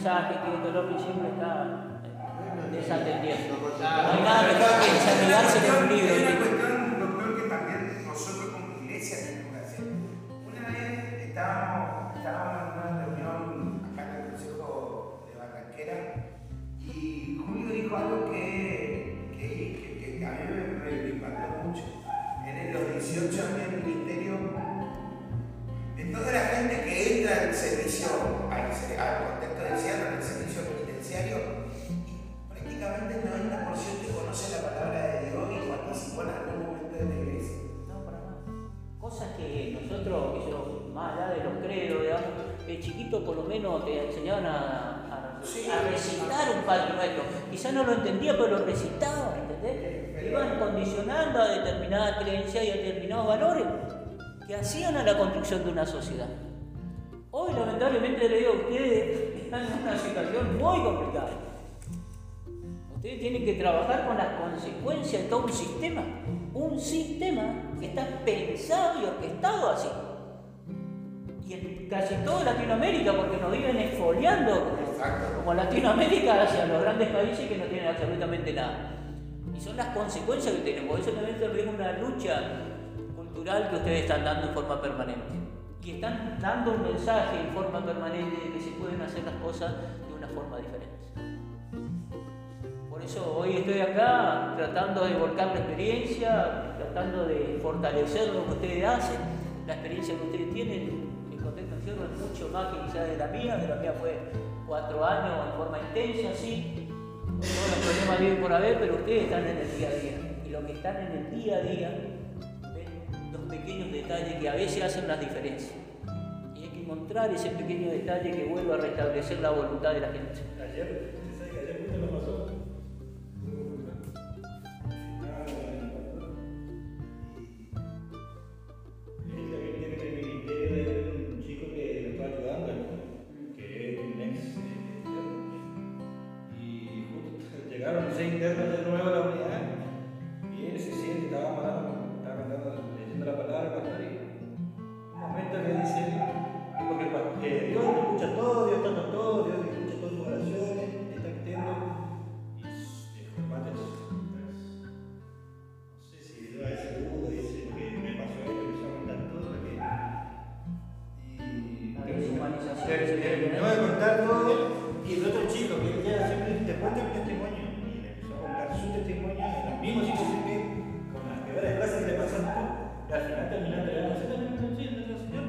mensaje que Dolor siempre está eh, desatendiendo. No hay nada mejor que desamigarse de un libro. No lo entendía, pero lo recitaban, ¿entendés? Te Iban condicionando a determinadas creencias y a determinados valores que hacían a la construcción de una sociedad. Hoy, lamentablemente, le digo a ustedes, están en una situación muy complicada. Ustedes tienen que trabajar con las consecuencias de todo un sistema. Un sistema que está pensado y orquestado así. Y en casi toda Latinoamérica, porque nos viven exfoliando como, Latinoamérica hacia los grandes países que no tienen absolutamente nada. Y son las consecuencias que tenemos. Eso también es una lucha cultural que ustedes están dando en forma permanente. Y están dando un mensaje en forma permanente de que se pueden hacer las cosas de una forma diferente. Por eso hoy estoy acá tratando de volcar la experiencia, tratando de fortalecer lo que ustedes hacen, la experiencia que ustedes tienen. Que quizás de la mía, de la mía fue cuatro años en forma intensa, sí. Todos los problemas viven por haber, pero ustedes están en el día a día. Y lo que están en el día a día, ven los pequeños detalles que a veces hacen las diferencias. Y hay que encontrar ese pequeño detalle que vuelva a restablecer la voluntad de la gente. De contar todo, y el otro chico, que ya siempre te cuenta un testimonio, y le empezó a contar su testimonio en las mismas situaciones que con las peores cosas que le pasaron y al final ¿sí también no entiende el Señor?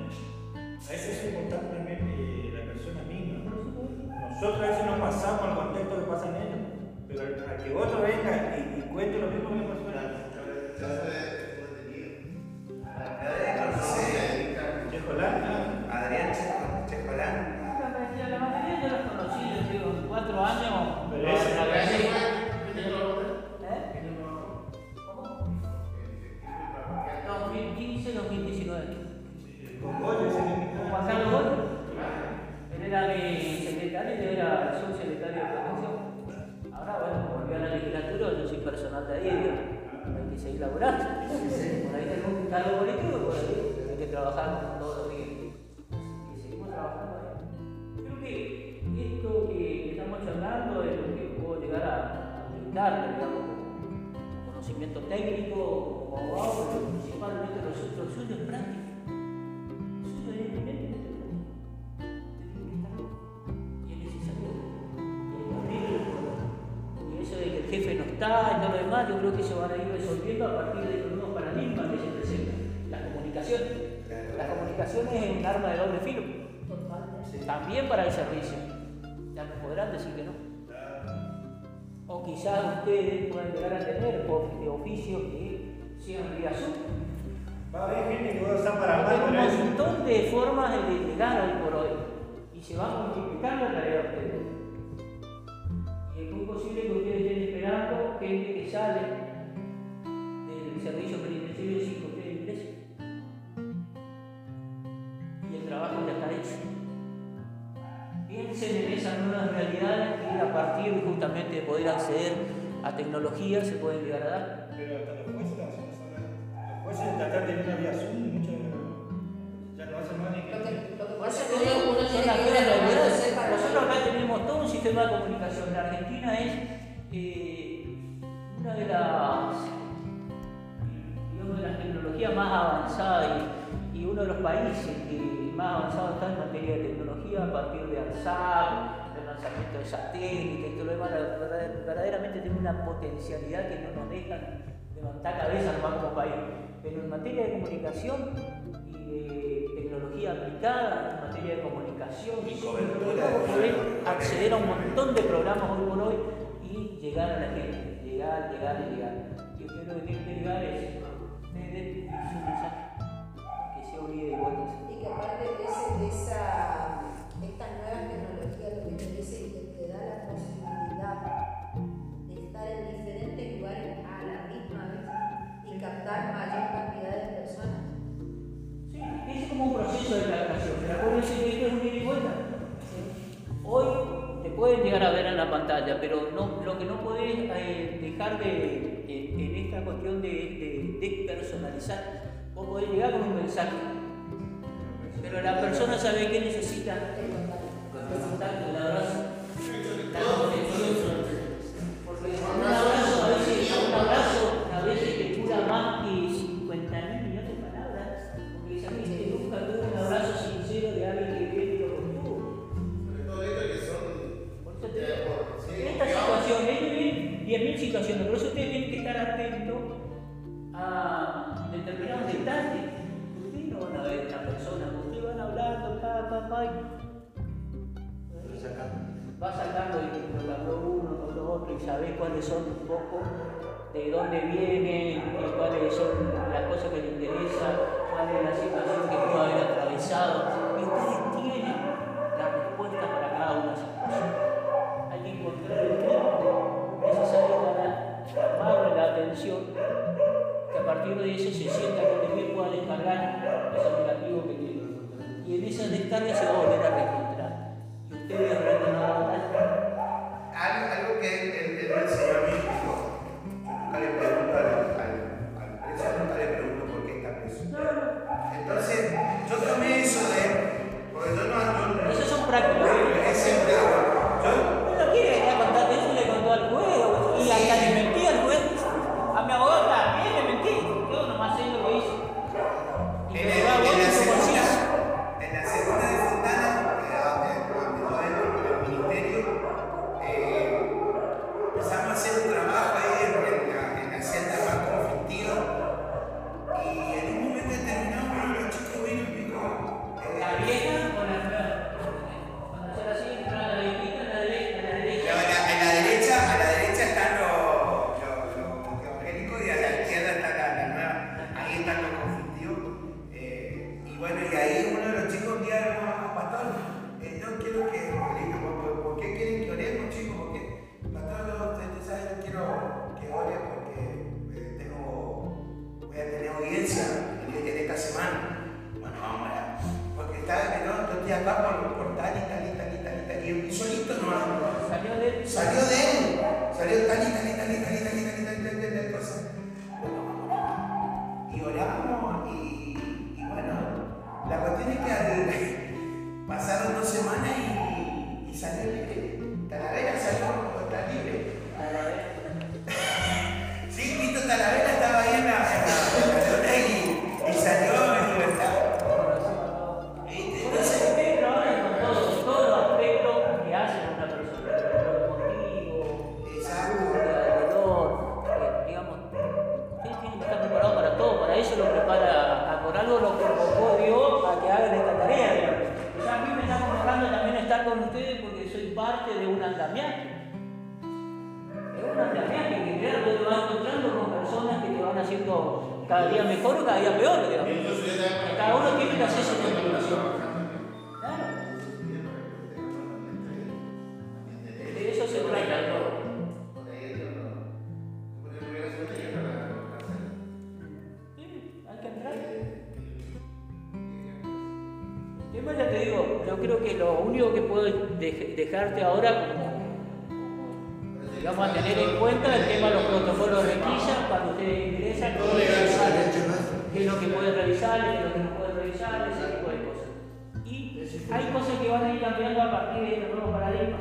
A veces es importante también eh, la persona misma. Nosotros a veces nos pasamos al contexto que pasan ellos, pero a que otro venga y, y cuente lo mismo que le pasó laburando. Por ahí tenemos un cargo político, por ahí hay que trabajar todos los días. Y seguimos trabajando ahí. Creo que esto que estamos charlando es lo que puedo llegar a, brindar, digamos, conocimiento técnico, como abogado, pero principalmente lo suyo, lo suyo es práctico. Jefe no está y todo lo demás, yo creo que se van a ir resolviendo a partir de los nuevos paradigmas que se presentan. La comunicación. La comunicación es un arma de doble filo. También para el servicio. Ya me podrán decir que no. O quizás ustedes puedan llegar a tener of- oficios que sean vía Zoom. Va a haber gente que va a usar para Hay un montón de formas de llegar hoy por hoy y se va a multiplicar la tarea de ustedes. Poder acceder a tecnología se pueden llegar a dar. Pero hasta los jueces. Los jueces tratan de una vía Zoom, muchos ya no hacen más ni Lo que, que. lo que pasa es que uno, tiene para Nosotros acá tenemos tema de comunicación. La Argentina es eh, una de las, digamos, de las tecnologías más avanzadas y, uno de los países que más avanzado está en materia de tecnología a partir de ARSAT, del lanzamiento de satélites, todo lo demás, verdaderamente tiene una potencialidad que no nos deja levantar cabeza más como país. Pero en materia de comunicación y de tecnología aplicada, en materia de comunicación, y poder acceder a un montón de programas hoy por hoy y llegar a la gente, llegar, llegar y llegar. Y usted lo que tiene que llegar es, llegar a ver en la pantalla, pero no, lo que no podés eh, dejar de, en esta cuestión de, despersonalizar, vos podés llegar con un mensaje, pero la persona sabe que necesita de dónde vienen, eh, cuáles son las cosas que le interesan, cuál es la situación que pudo haber atravesado. Y ustedes tienen la respuesta para cada una de esas cosas. Hay que encontrar el tiempo necesario para llamarle la atención, que a partir de eso se sienta que también pueda descargar ese negativo que tiene. Y en esa descarga se va a volver a reencontrar. Y ustedes habrán ganado algo, algo que él, él, él me enseñó Thank you. La cuestión es que pasaron dos semanas y salió libre. Talavena salió tan libre. Talavena. Sí, Vito Talavena estaba ahí en la persona y salió. Todos los aspectos que hacen una persona, lo deportivo, saluda, el dolor. Eh, digamos, usted tiene que estar preparado para todo, para eso lo prepara a Coralolo. Con ustedes porque soy parte de un andamiaje. Es un andamiaje que claro, te vas encontrando con personas que te van haciendo cada día mejor o cada día peor, digamos. Cada uno tiene que hacer su contribución. Creo que lo único que puedo dej- dejarte ahora como, digamos a tener en cuenta el tema de los protocolos de requisa cuando ustedes ingresan, qué es lo que pueden revisar, qué es lo que no pueden revisar, ese tipo de cosas. Y hay cosas que van a ir cambiando a partir de este nuevo paradigma.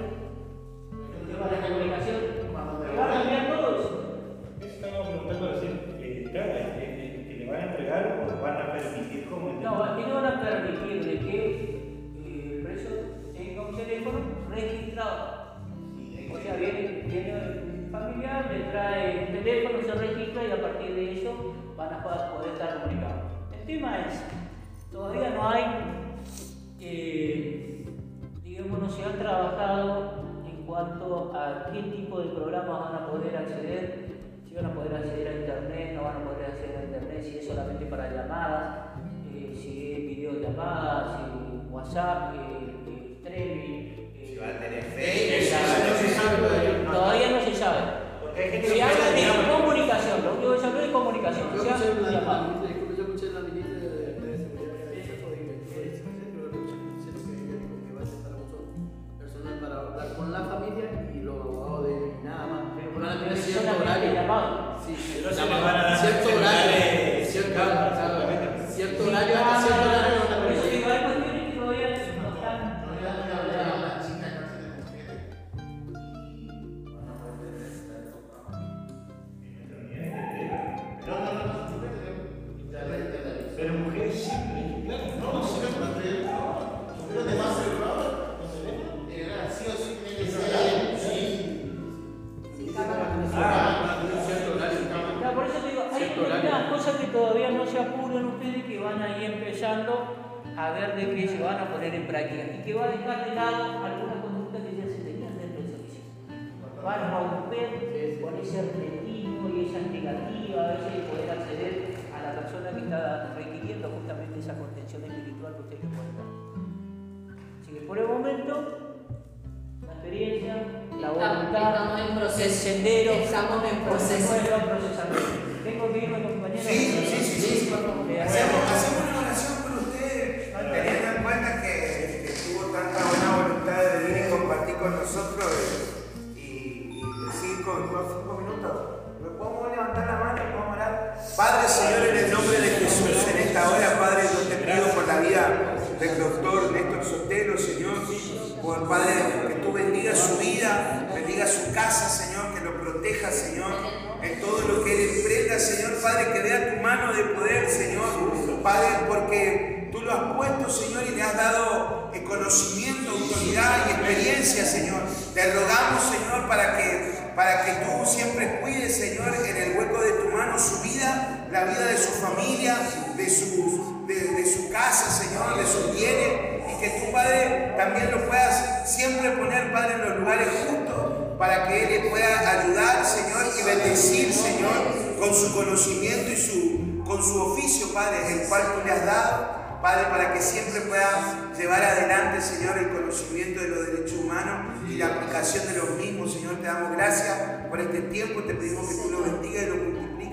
A qué tipo de programas van a poder acceder, si van a poder acceder a internet, no van a poder acceder a internet, si es solamente para llamadas, eh, si es videollamadas, si WhatsApp, eh, eh, streaming. eh, Si va a tener eh, Facebook, la- no se sabe todavía. Todavía no se sabe. Porque hay gente Se que práctica y que va a dejar de lado algunas conductas que ya se tenían dentro del servicio. Van a romper con ese atletismo y esa negativa a veces de poder acceder a la persona que está requiriendo justamente esa contención espiritual que ustedes le pueden dar. Así que por el momento, la experiencia, la Estamos- voluntad, estamos en proceso. el sendero, Estamos en proceso. Tengo que irme, compañero. Sí, sí, sí, sí. Eh, Hacemos, hacemos Padre, Señor, en el nombre de Jesús, en esta hora, Padre, yo te pido por la vida del doctor Néstor Sotelo, Señor, por Padre, que tú bendiga su vida, bendiga su casa, Señor, que lo proteja, Señor, en todo lo que él emprenda, Señor, Padre, que vea tu mano de poder, Señor, Padre, porque tú lo has puesto, Señor, y le has dado eh, conocimiento, autoridad y experiencia, Señor. Te rogamos, Señor, para que, para que tú siempre cuides, Señor, en el hueco de tu mano su vida, la vida de su familia, de su, de, su casa, Señor, de sus bienes, y que tu Padre también lo puedas siempre poner, Padre, en los lugares justos para que Él le pueda ayudar, Señor, y bendecir, Señor, con su conocimiento y su, con su oficio, Padre, el cual tú le has dado, Padre, para que siempre pueda llevar adelante, Señor, el conocimiento de los derechos humanos y la aplicación de los mismos, Señor. Te damos gracias por este tiempo, te pedimos que tú lo bendigas y lo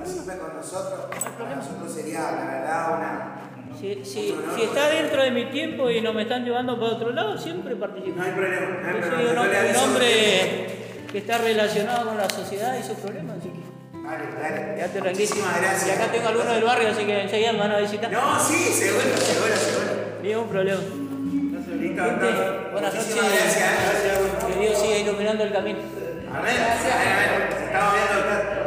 Participe con nosotros. Para nosotros sería, la verdad, una. Si, si, si está dentro de mi tiempo y no me están llevando para otro lado, siempre participo. No hay problema, no hay Yo soy problema. un, hombre que está relacionado con la sociedad y sus problemas, así que Dale, dale. quédate tranquilo. Muchísimas gracias. Y acá tengo algunos del barrio, así que enseguida me van a visitar. No, sí, seguro, seguro, seguro. Ningún problema. Listo. Buenas noches. Gracias. Que Dios siga iluminando el camino. Amén. Amén. Estamos viendo,